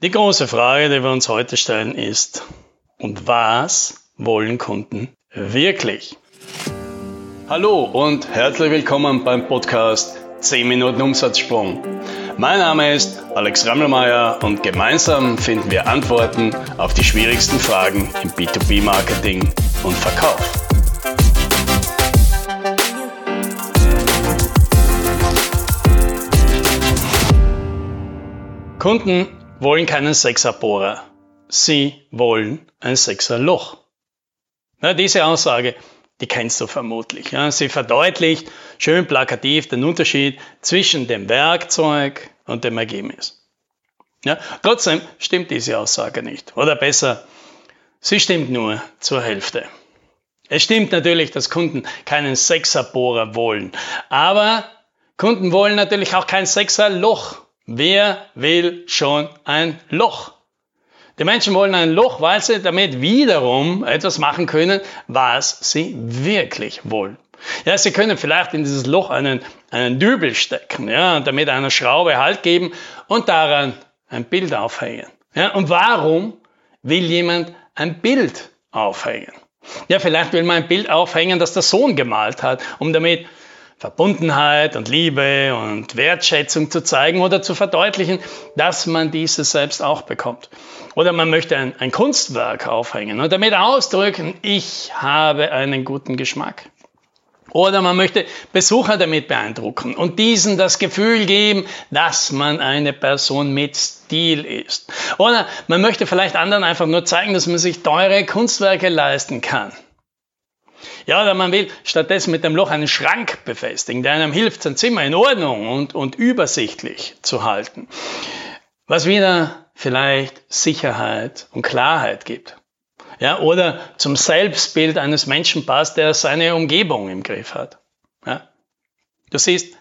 Die große Frage, die wir uns heute stellen, ist, und was wollen Kunden wirklich? Hallo und herzlich willkommen beim Podcast 10 Minuten Umsatzsprung. Mein Name ist Alex Rammelmeier und gemeinsam finden wir Antworten auf die schwierigsten Fragen im B2B-Marketing und Verkauf. Kunden wollen keinen Sechserbohrer. Sie wollen ein Sechserloch. Na, diese Aussage, die kennst du vermutlich. Ja. Sie verdeutlicht schön plakativ den Unterschied zwischen dem Werkzeug und dem Ergebnis. Ja. Trotzdem stimmt diese Aussage nicht. Oder besser, sie stimmt nur zur Hälfte. Es stimmt natürlich, dass Kunden keinen Sechserbohrer wollen. Aber Kunden wollen natürlich auch kein Sechserloch. Wer will schon ein Loch? Die Menschen wollen ein Loch, weil sie damit wiederum etwas machen können, was sie wirklich wollen. Ja, sie können vielleicht in dieses Loch einen, einen Dübel stecken, ja, damit einer Schraube Halt geben und daran ein Bild aufhängen. Ja, und warum will jemand ein Bild aufhängen? Ja, vielleicht will man ein Bild aufhängen, das der Sohn gemalt hat, um damit Verbundenheit und Liebe und Wertschätzung zu zeigen oder zu verdeutlichen, dass man diese selbst auch bekommt. Oder man möchte ein, ein Kunstwerk aufhängen und damit ausdrücken, ich habe einen guten Geschmack. Oder man möchte Besucher damit beeindrucken und diesen das Gefühl geben, dass man eine Person mit Stil ist. Oder man möchte vielleicht anderen einfach nur zeigen, dass man sich teure Kunstwerke leisten kann. Ja, oder man will stattdessen mit dem Loch einen Schrank befestigen, der einem hilft, sein Zimmer in Ordnung und, und übersichtlich zu halten. Was wieder vielleicht Sicherheit und Klarheit gibt. Ja, oder zum Selbstbild eines Menschen passt, der seine Umgebung im Griff hat. Ja. Du siehst,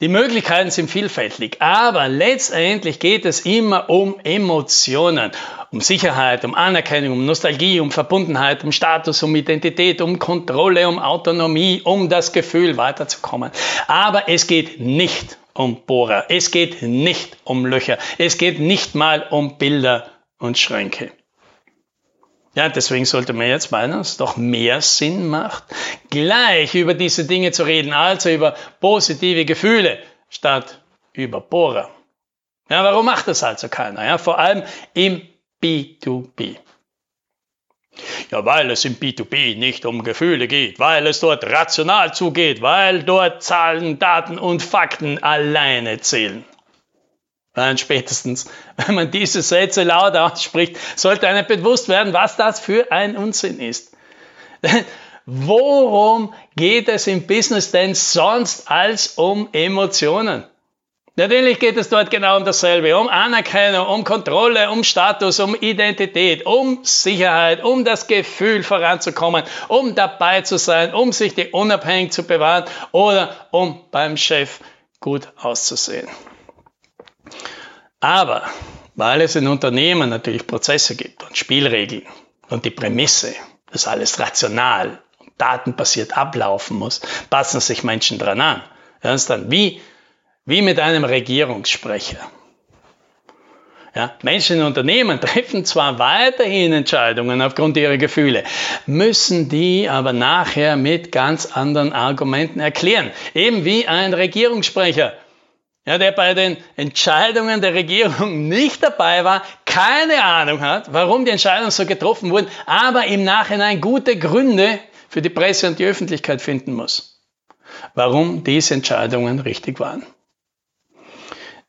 die Möglichkeiten sind vielfältig, aber letztendlich geht es immer um Emotionen, um Sicherheit, um Anerkennung, um Nostalgie, um Verbundenheit, um Status, um Identität, um Kontrolle, um Autonomie, um das Gefühl weiterzukommen. Aber es geht nicht um Bohrer, es geht nicht um Löcher, es geht nicht mal um Bilder und Schränke. Ja, deswegen sollte man jetzt meinen, es doch mehr Sinn macht, gleich über diese Dinge zu reden, also über positive Gefühle statt über Bohrer. Ja, warum macht das also keiner? Ja, vor allem im B2B. Ja, weil es im B2B nicht um Gefühle geht, weil es dort rational zugeht, weil dort Zahlen, Daten und Fakten alleine zählen. Nein, spätestens, wenn man diese Sätze laut ausspricht, sollte einem bewusst werden, was das für ein Unsinn ist. Worum geht es im Business denn sonst als um Emotionen? Natürlich geht es dort genau um dasselbe, um Anerkennung, um Kontrolle, um Status, um Identität, um Sicherheit, um das Gefühl voranzukommen, um dabei zu sein, um sich die unabhängig zu bewahren oder um beim Chef gut auszusehen. Aber weil es in Unternehmen natürlich Prozesse gibt und Spielregeln und die Prämisse, dass alles rational und datenbasiert ablaufen muss, passen sich Menschen dran an. Ja, ist dann wie, wie mit einem Regierungssprecher. Ja, Menschen in Unternehmen treffen zwar weiterhin Entscheidungen aufgrund ihrer Gefühle, müssen die aber nachher mit ganz anderen Argumenten erklären. Eben wie ein Regierungssprecher ja, der bei den Entscheidungen der Regierung nicht dabei war, keine Ahnung hat, warum die Entscheidungen so getroffen wurden, aber im Nachhinein gute Gründe für die Presse und die Öffentlichkeit finden muss, warum diese Entscheidungen richtig waren.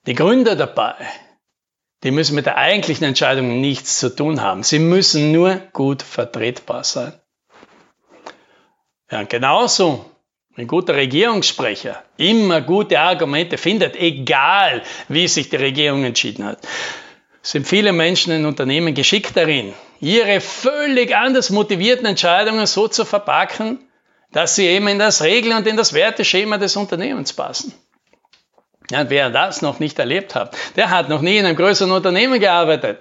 Die Gründe dabei, die müssen mit der eigentlichen Entscheidung nichts zu tun haben. Sie müssen nur gut vertretbar sein. Ja, genauso ein guter Regierungssprecher immer gute Argumente findet, egal wie sich die Regierung entschieden hat, sind viele Menschen in Unternehmen geschickt darin, ihre völlig anders motivierten Entscheidungen so zu verpacken, dass sie eben in das Regel- und in das Werteschema des Unternehmens passen. Ja, wer das noch nicht erlebt hat, der hat noch nie in einem größeren Unternehmen gearbeitet.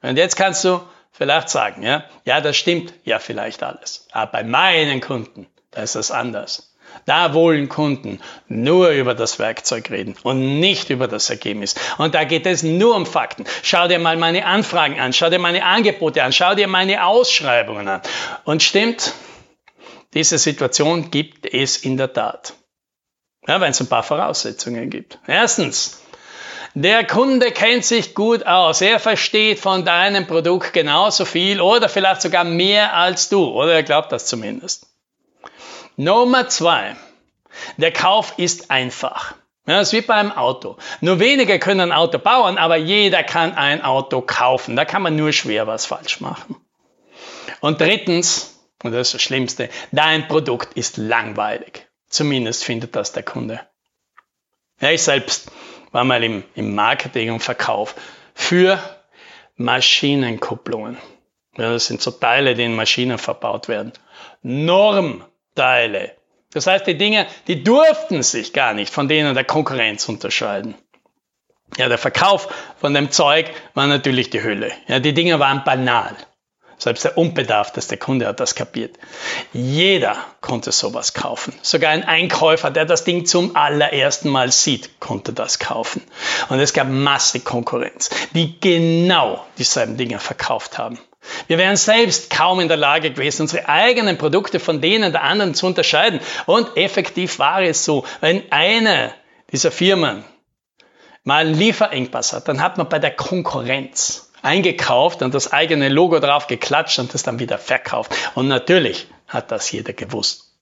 Und jetzt kannst du vielleicht sagen, ja, ja, das stimmt ja vielleicht alles. Aber bei meinen Kunden, da ist anders. Da wollen Kunden nur über das Werkzeug reden und nicht über das Ergebnis. Und da geht es nur um Fakten. Schau dir mal meine Anfragen an, schau dir meine Angebote an, schau dir meine Ausschreibungen an. Und stimmt, diese Situation gibt es in der Tat. Ja, wenn es ein paar Voraussetzungen gibt. Erstens, der Kunde kennt sich gut aus. Er versteht von deinem Produkt genauso viel oder vielleicht sogar mehr als du. Oder er glaubt das zumindest. Nummer zwei. Der Kauf ist einfach. Ja, das ist wie beim Auto. Nur wenige können ein Auto bauen, aber jeder kann ein Auto kaufen. Da kann man nur schwer was falsch machen. Und drittens, und das ist das Schlimmste, dein Produkt ist langweilig. Zumindest findet das der Kunde. Ja, ich selbst war mal im, im Marketing und Verkauf für Maschinenkupplungen. Ja, das sind so Teile, die in Maschinen verbaut werden. Norm Teile. Das heißt, die Dinge, die durften sich gar nicht von denen der Konkurrenz unterscheiden. Ja, der Verkauf von dem Zeug war natürlich die Hölle. Ja, die Dinge waren banal. Selbst der unbedarfteste Kunde hat das kapiert. Jeder konnte sowas kaufen. Sogar ein Einkäufer, der das Ding zum allerersten Mal sieht, konnte das kaufen. Und es gab massig Konkurrenz, die genau dieselben Dinge verkauft haben. Wir wären selbst kaum in der Lage gewesen, unsere eigenen Produkte von denen der anderen zu unterscheiden. Und effektiv war es so, wenn eine dieser Firmen mal einen Lieferengpass hat, dann hat man bei der Konkurrenz eingekauft und das eigene Logo drauf geklatscht und das dann wieder verkauft. Und natürlich hat das jeder gewusst.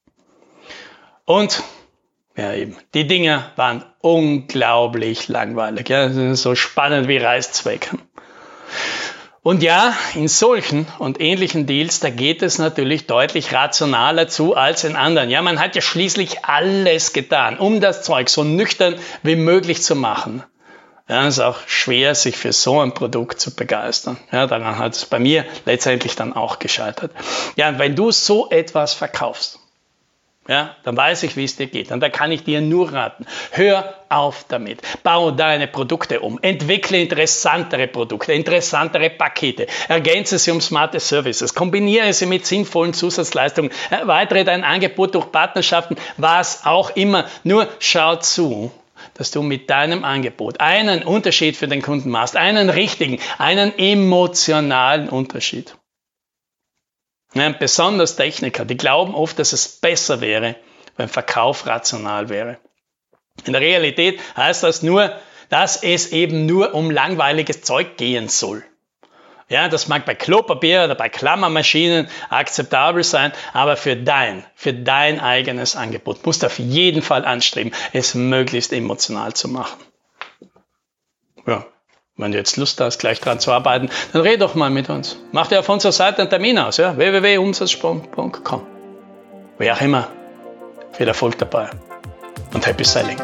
Und ja, eben. Die Dinge waren unglaublich langweilig. Ja, so spannend wie Reißzwecken. Und ja, in solchen und ähnlichen Deals, da geht es natürlich deutlich rationaler zu als in anderen. Ja, man hat ja schließlich alles getan, um das Zeug so nüchtern wie möglich zu machen. Ja, es ist auch schwer, sich für so ein Produkt zu begeistern. Ja, daran hat es bei mir letztendlich dann auch gescheitert. Ja, wenn du so etwas verkaufst, ja, dann weiß ich, wie es dir geht. Und da kann ich dir nur raten. Hör auf damit. Bau deine Produkte um. Entwickle interessantere Produkte, interessantere Pakete. Ergänze sie um smarte Services. Kombiniere sie mit sinnvollen Zusatzleistungen. Erweitere dein Angebot durch Partnerschaften, was auch immer. Nur schau zu, dass du mit deinem Angebot einen Unterschied für den Kunden machst. Einen richtigen, einen emotionalen Unterschied. Ja, besonders Techniker, die glauben oft, dass es besser wäre, wenn Verkauf rational wäre. In der Realität heißt das nur, dass es eben nur um langweiliges Zeug gehen soll. Ja, das mag bei Klopapier oder bei Klammermaschinen akzeptabel sein, aber für dein, für dein eigenes Angebot musst du auf jeden Fall anstreben, es möglichst emotional zu machen. Ja, wenn du jetzt Lust hast, gleich dran zu arbeiten, dann red doch mal mit uns. Mach dir auf unserer Seite einen Termin aus, ja? www.umsatzsprung.com. Wer auch immer, viel Erfolg dabei und happy selling.